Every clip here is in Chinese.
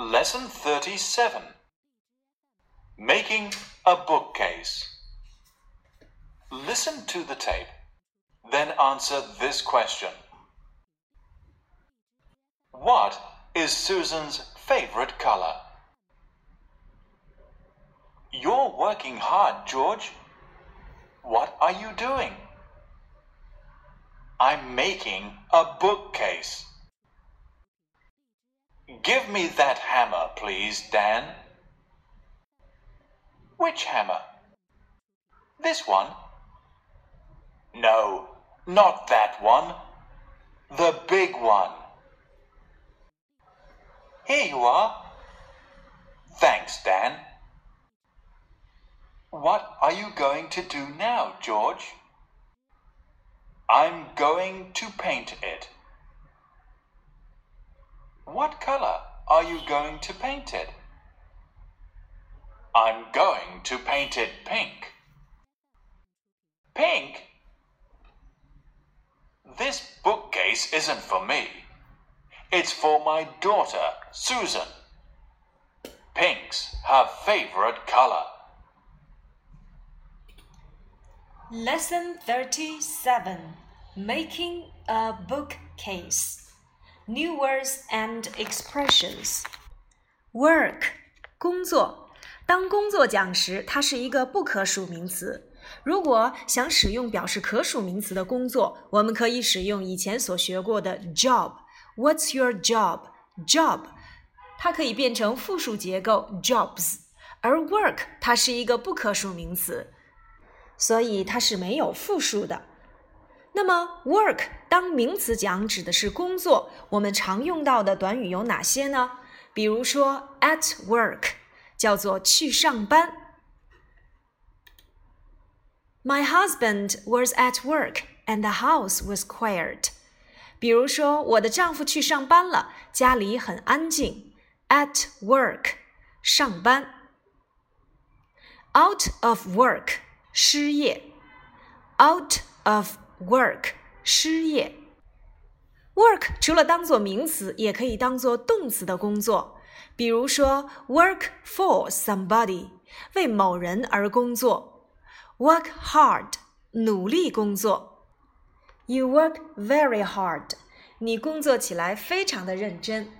Lesson 37 Making a Bookcase. Listen to the tape, then answer this question What is Susan's favorite color? You're working hard, George. What are you doing? I'm making a bookcase. Give me that hammer, please, Dan. Which hammer? This one? No, not that one. The big one. Here you are. Thanks, Dan. What are you going to do now, George? I'm going to paint it. What color are you going to paint it? I'm going to paint it pink. Pink? This bookcase isn't for me. It's for my daughter, Susan. Pink's her favorite color. Lesson 37 Making a Bookcase New Words and Expressions Work 工作，当工作讲时，它是一个不可数名词。如果想使用表示可数名词的工作，我们可以使用以前所学过的 job。What's your job? Job，它可以变成复数结构 jobs，而 work 它是一个不可数名词。所以它是没有复数的。 那么，work 当名词讲指的是工作，我们常用到的短语有哪些呢？比如说，at work 叫做去上班。My husband was at work and the house was quiet。比如说，我的丈夫去上班了，家里很安静。At work，上班。Out of work。失业，out of work，失业。work 除了当做名词，也可以当做动词的工作。比如说，work for somebody，为某人而工作；work hard，努力工作。You work very hard，你工作起来非常的认真。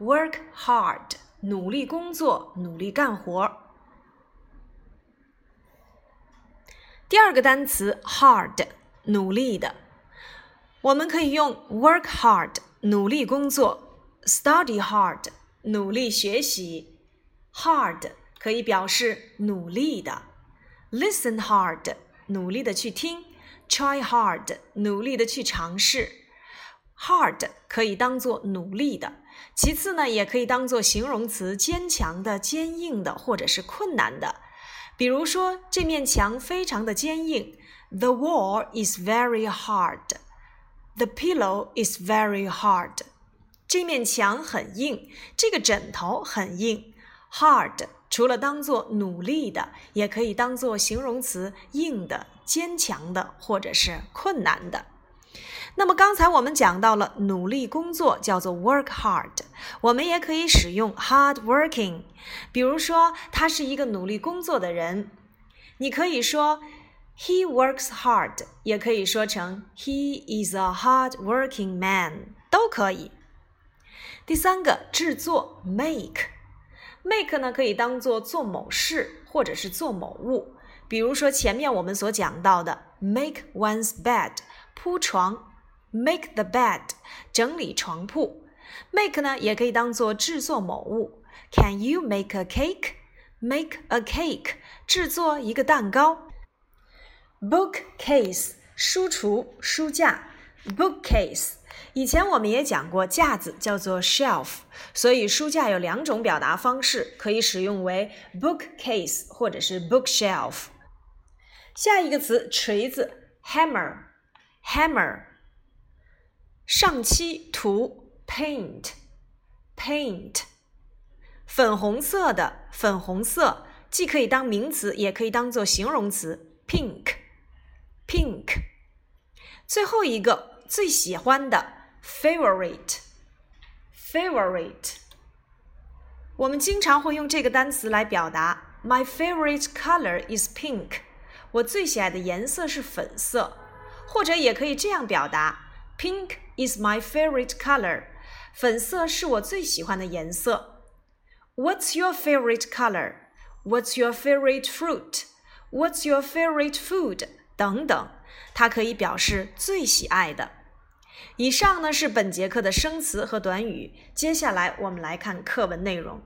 work hard，努力工作，努力干活。第二个单词 hard，努力的，我们可以用 work hard，努力工作；study hard，努力学习。hard 可以表示努力的；listen hard，努力的去听；try hard，努力的去尝试。hard 可以当做努力的，其次呢，也可以当做形容词，坚强的、坚硬的，或者是困难的。比如说，这面墙非常的坚硬。The wall is very hard. The pillow is very hard. 这面墙很硬，这个枕头很硬。Hard 除了当做努力的，也可以当做形容词，硬的、坚强的，或者是困难的。那么刚才我们讲到了努力工作叫做 work hard，我们也可以使用 hard working。比如说，他是一个努力工作的人，你可以说 he works hard，也可以说成 he is a hard working man，都可以。第三个制作 make，make 呢可以当做做某事或者是做某物，比如说前面我们所讲到的 make one's bed，铺床。Make the bed，整理床铺。Make 呢，也可以当做制作某物。Can you make a cake？Make a cake，制作一个蛋糕。Bookcase，书橱、书架。Bookcase，以前我们也讲过，架子叫做 shelf，所以书架有两种表达方式，可以使用为 bookcase 或者是 bookshelf。下一个词，锤子，hammer，hammer。上漆涂 paint，paint，粉红色的粉红色，既可以当名词，也可以当做形容词，pink pink，pink。最后一个最喜欢的 favorite，favorite。 我们经常会用这个单词来表达 My favorite color is pink。我最喜爱的颜色是粉色，或者也可以这样表达 Pink is my favorite color。粉色是我最喜欢的颜色。What's your favorite color? What's your favorite fruit? What's your favorite food? 等等，它可以表示最喜爱的。以上呢是本节课的生词和短语，接下来我们来看课文内容。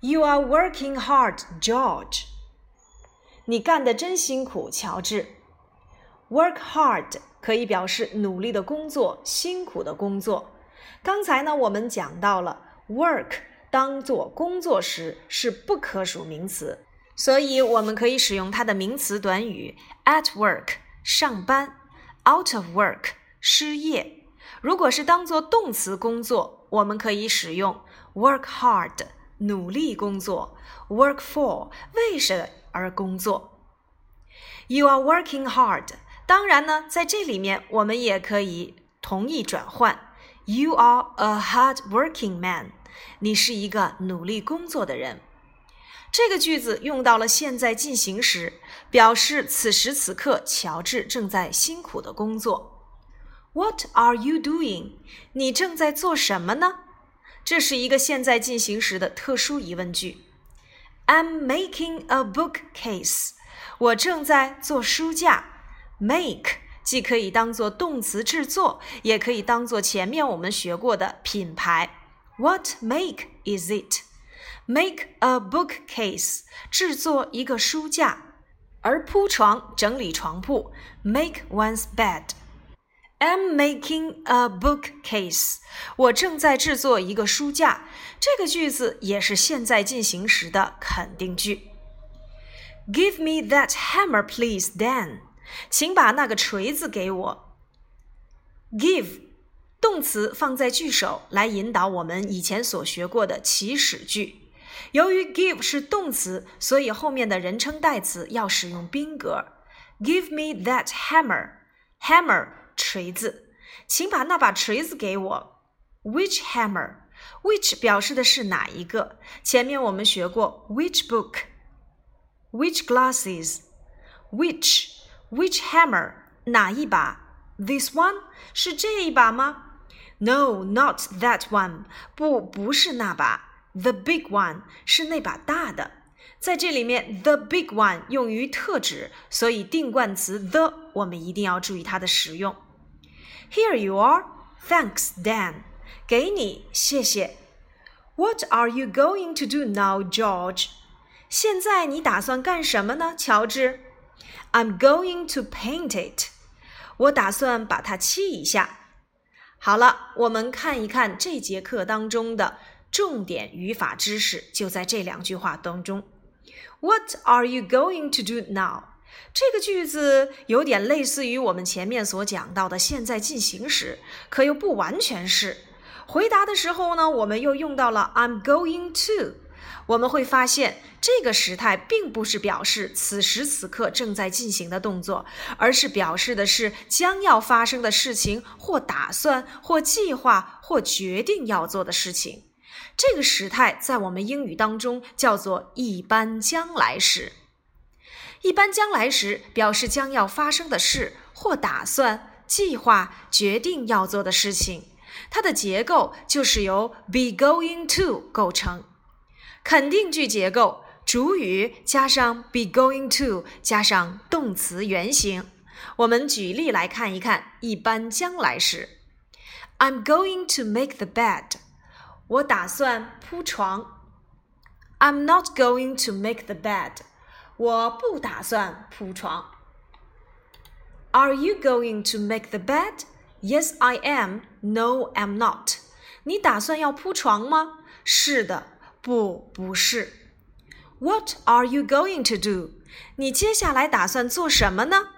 You are working hard, George。你干得真辛苦，乔治。Work hard 可以表示努力的工作，辛苦的工作。刚才呢，我们讲到了 work 当做工作时是不可数名词，所以我们可以使用它的名词短语 at work 上班，out of work 失业。如果是当做动词工作，我们可以使用 work hard 努力工作，work for 为什而工作。You are working hard。当然呢，在这里面我们也可以同义转换。You are a hard-working man。你是一个努力工作的人。这个句子用到了现在进行时，表示此时此刻乔治正在辛苦的工作。What are you doing？你正在做什么呢？这是一个现在进行时的特殊疑问句。I'm making a bookcase。我正在做书架。Make。既可以当做动词制作，也可以当做前面我们学过的品牌。What make is it? Make a bookcase，制作一个书架。而铺床、整理床铺，make one's bed。I'm making a bookcase。我正在制作一个书架。这个句子也是现在进行时的肯定句。Give me that hammer, please, Dan。请把那个锤子给我。Give 动词放在句首来引导我们以前所学过的祈使句。 由于 give 是动词，所以后面的人称代词要使用宾格。Give me that hammer. Hammer 锤子，请把那把锤子给我。Which hammer? Which 表示的是哪一个？前面我们学过 which book, which glasses, which。Which hammer？哪一把？This one？是这一把吗？No，not that one。不，不是那把。 The big one 是那把大的。在这里面，the big one 用于特指，所以定冠词 the 我们一定要注意它的使用。Here you are. Thanks, Dan. 给你，谢谢。What are you going to do now, George? 现在你打算干什么呢，乔治？I'm going to paint it。我打算把它漆一下。好了，我们看一看这节课当中的重点语法知识，就在这两句话当中。What are you going to do now？这个句子有点类似于我们前面所讲到的现在进行时，可又不完全是。回答的时候呢，我们又用到了 I'm going to。我们会发现，这个时态并不是表示此时此刻正在进行的动作，而是表示的是将要发生的事情，或打算，或计划，或决定要做的事情。这个时态在我们英语当中叫做一般将来时。一般将来时表示将要发生的事，或打算、计划、决定要做的事情。它的结构就是由 be going to 构成。肯定句结构：主语加上 be going to 加上动词原形。我们举例来看一看一般将来时。I'm going to make the bed。我打算铺床。I'm not going to make the bed。我不打算铺床。Are you going to make the bed? Yes, I am. No, I'm not. 你打算要铺床吗？是的。不，不是。What are you going to do？你接下来打算做什么呢？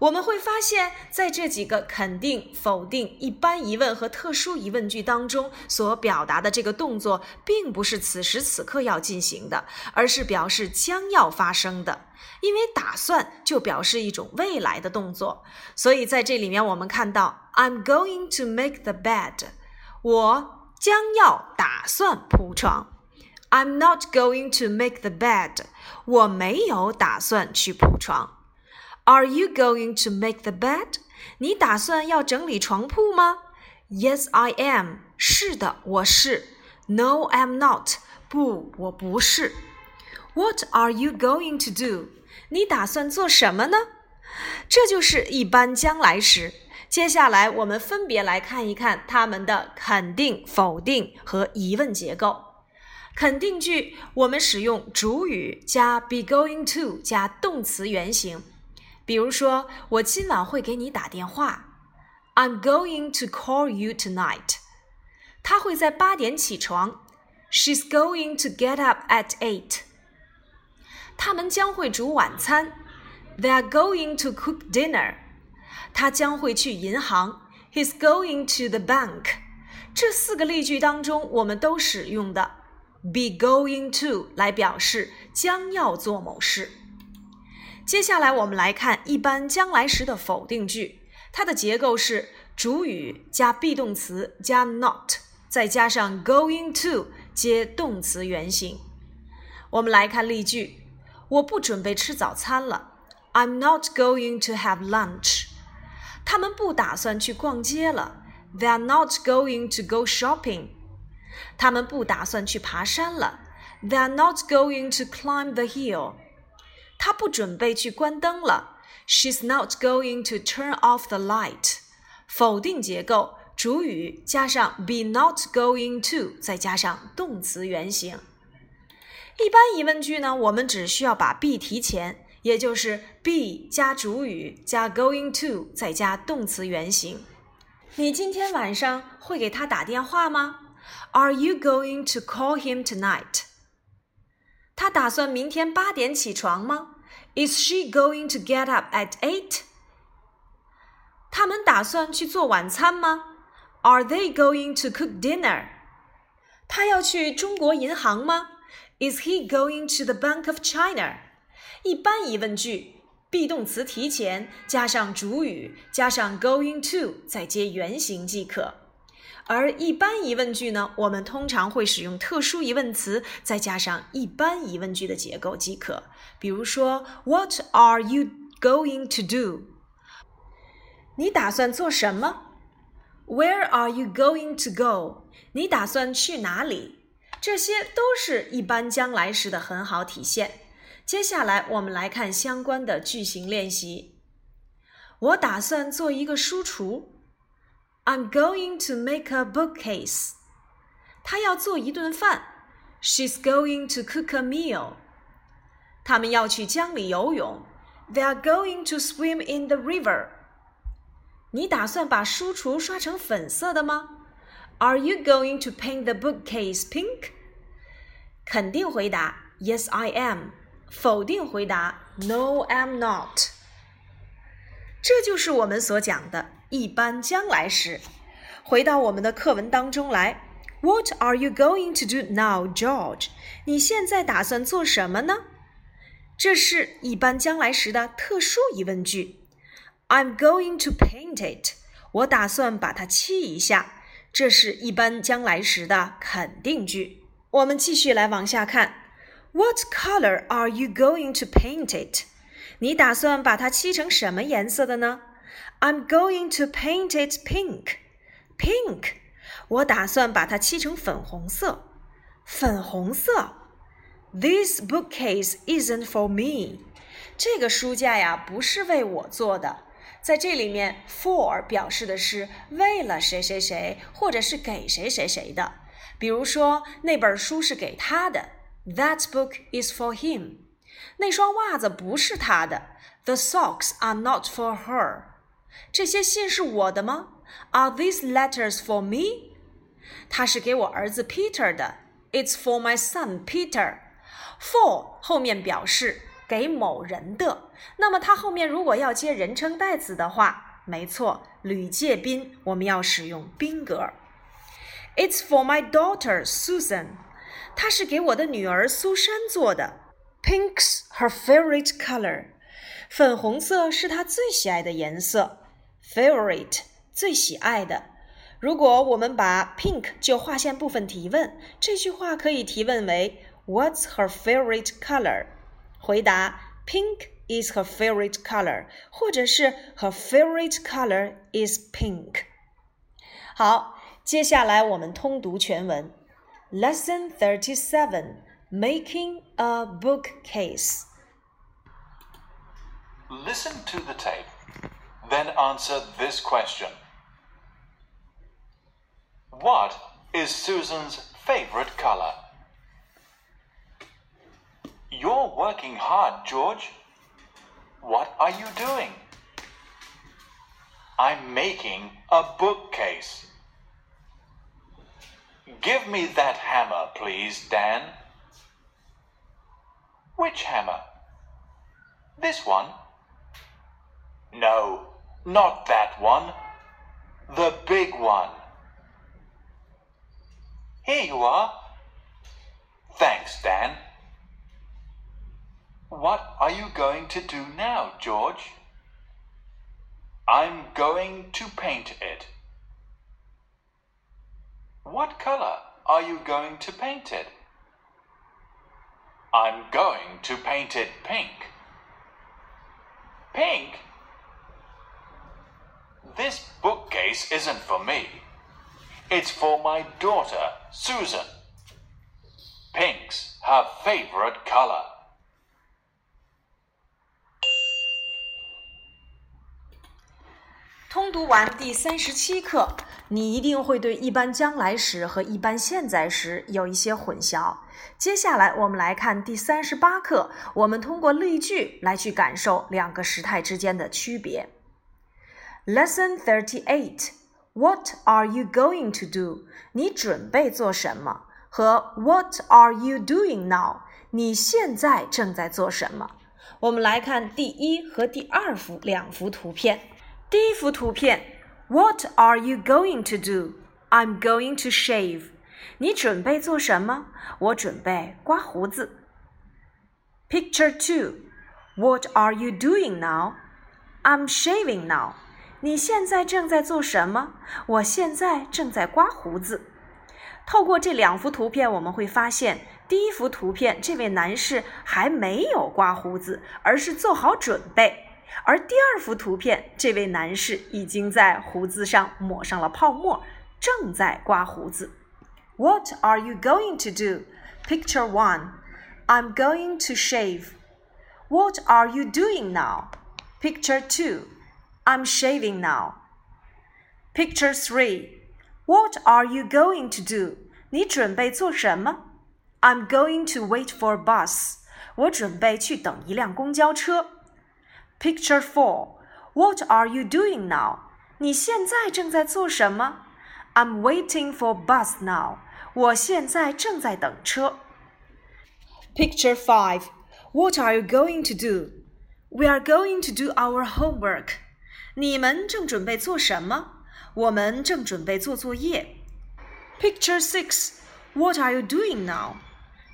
我们会发现，在这几个肯定、否定、一般疑问和特殊疑问句当中，所表达的这个动作，并不是此时此刻要进行的，而是表示将要发生的。因为打算就表示一种未来的动作，所以在这里面我们看到，I'm going to make the bed。我将要打算铺床。I'm not going to make the bed. 我没有打算去铺床。Are you going to make the bed? 你打算要整理床铺吗？Yes, I am. 是的，我是。No, I'm not. 不，我不是。What are you going to do? 你打算做什么呢？这就是一般将来时。接下来，我们分别来看一看它们的肯定、否定和疑问结构。肯定句，我们使用主语加 be going to 加动词原形。比如说，我今晚会给你打电话。I'm going to call you tonight。他会在八点起床。She's going to get up at eight。他们将会煮晚餐。They are going to cook dinner。他将会去银行。He's going to the bank。这四个例句当中，我们都使用的。be going to 来表示将要做某事。 接下来我们来看一般将来时的否定句，它的结构是主语加 be 动词加 not，再加上 going to 接动词原形。我们来看例句：我不准备吃早餐了。I'm not going to have lunch。他们不打算去逛街了。，They're not going to go shopping。他们不打算去爬山了。，They're not going to climb the hill。他不准备去关灯了。She's not going to turn off the light。否定结构，主语加上 be not going to，再加上动词原形。一般疑问句呢，我们只需要把 be 提前，也就是 be 加主语加 going to，再加动词原形。你今天晚上会给他打电话吗？Are you going to call him tonight? 他打算明天八点起床吗？Is she going to get up at eight? 他们打算去做晚餐吗？Are they going to cook dinner? 他要去中国银行吗？Is he going to the Bank of China? 一般疑问句，be 动词提前，加上主语，加上 going to，再接原形即可。 而一般疑问句呢，我们通常会使用特殊疑问词，再加上一般疑问句的结构即可。比如说，What are you going to do？你打算做什么？Where are you going to go？你打算去哪里？这些都是一般将来时的很好体现。接下来我们来看相关的句型练习。我打算做一个书橱。I'm going to make a bookcase. 她要做一顿饭。She's going to cook a meal. 他们要去江里游泳。They are going to swim in the river. 你打算把书橱刷成粉色的吗？Are you going to paint the bookcase pink? 肯定回答 Yes, I am. 否定回答 No, I'm not. 这就是我们所讲的。 一般将来时，回到我们的课文当中来。What are you going to do now, George？你现在打算做什么呢？这是一般将来时的特殊疑问句。I'm going to paint it。我打算把它漆一下。这是一般将来时的肯定句。我们继续来往下看。What color are you going to paint it？你打算把它漆成什么颜色的呢 ？I'm going to paint it pink. Pink，我打算把它漆成粉红色。粉红色。This bookcase isn't for me. 这个书架呀，不是为我做的。在这里面，for 表示的是为了谁谁谁，或者是给谁谁谁的。比如说，那本书是给他的。That book is for him. 那双袜子不是他的。The socks are not for her. 这些信是我的吗？Are these letters for me？它是给我儿子 Peter 的。It's for my son Peter。For 后面表示给某人的，那么它后面如果要接人称代词的话，没错，吕介宾我们要使用宾格。It's for my daughter Susan。它是给我的女儿苏珊做的。Pink's her favorite color。粉红色是她最喜爱的颜色。favorite 最喜爱的 如果我们把 pink 就划线部分提问，这句话可以提问为 What's her favorite color？回答 Pink is her favorite color，或者是 Her favorite color is pink。好，接下来我们通读全文。Lesson thirty-seven: Making a bookcase. Listen to the tape, then answer this question. What is Susan's favorite color? You're working hard, George. What are you doing? I'm making a bookcase. Give me that hammer, please, Dan. Which hammer? This one? No, not that one. The big one. Here you are. Thanks, Dan. What are you going to do now, George? I'm going to paint it. What color are you going to paint it? I'm going to paint it pink. Pink? This bookcase isn't for me. It's for my daughter, Susan. Pink's her favorite color. 通读完第三十七课，你一定会对一般将来时和一般现在时有一些混淆。接下来我们来看第三十八课，我们通过例句来去感受两个时态之间的区别。Lesson thirty-eight. What are you going to do? 你准备做什么？和 What are you doing now? 你现在正在做什么？我们来看第一和第二幅两幅图片。第一幅图片，What are you going to do? I'm going to shave. 你准备做什么？我准备刮胡子。Picture two, What are you doing now? I'm shaving now. 你现在正在做什么？我现在正在刮胡子。透过这两幅图片，我们会发现，第一幅图片这位男士还没有刮胡子，而是做好准备。而第二幅图片，这位男士已经在胡子上抹上了泡沫，正在刮胡子。What are you going to do? Picture one. I'm going to shave. What are you doing now? Picture two. I'm shaving now. Picture three. What are you going to do? 你准备做什么？I'm going to wait for a bus. 我准备去等一辆公交车。Picture four. What are you doing now? 你现在正在做什么？I'm waiting for bus now. 我现在正在等车。Picture five. What are you going to do? We are going to do our homework. 你们正准备做什么？我们正准备做作业。Picture six. What are you doing now?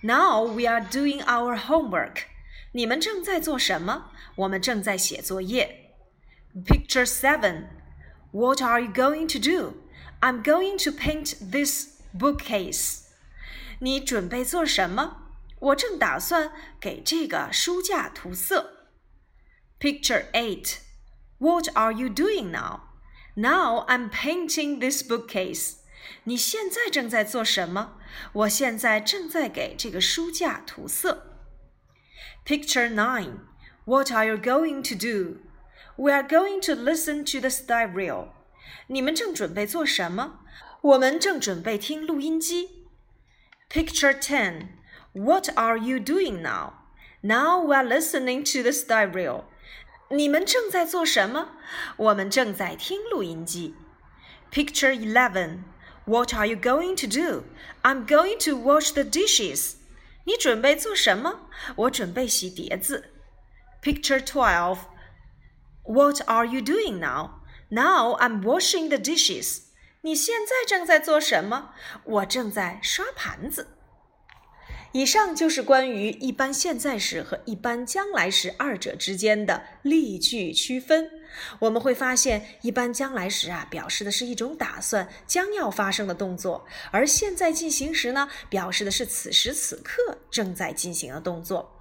Now we are doing our homework. 你们正在做什么？我们正在写作业。Picture seven. What are you going to do? I'm going to paint this bookcase. 你准备做什么？我正打算给这个书架涂色。Picture eight. What are you doing now? Now I'm painting this bookcase. 你现在正在做什么？我现在正在给这个书架涂色。Picture 9. What are you going to do? We are going to listen to the stereo. 你们正准备做什么？我们正准备听录音机。Picture 10. What are you doing now? Now we are listening to the stereo. 你们正在做什么？我们正在听录音机。Picture 11. What are you going to do? I'm going to wash the dishes. 你准备做什么？我准备洗碟子。Picture twelve. What are you doing now? Now I'm washing the dishes. 你现在正在做什么？我正在刷盘子。 以上就是关于一般现在时和一般将来时二者之间的例句区分。我们会发现，一般将来时啊，表示的是一种打算将要发生的动作；而现在进行时呢，表示的是此时此刻正在进行的动作。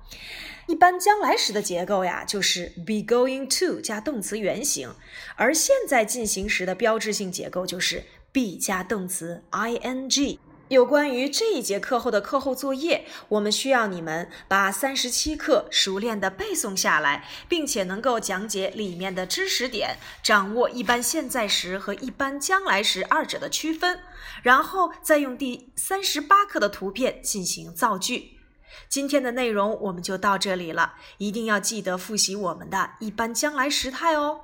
一般将来时的结构呀，就是 be going to 加动词原形；而现在进行时的标志性结构就是 be 加动词 ing。有关于这一节课后的课后作业，我们需要你们把三十七课熟练的背诵下来，并且能够讲解里面的知识点，掌握一般现在时和一般将来时二者的区分，然后再用第三十八课的图片进行造句。今天的内容我们就到这里了，一定要记得复习我们的一般将来时态哦。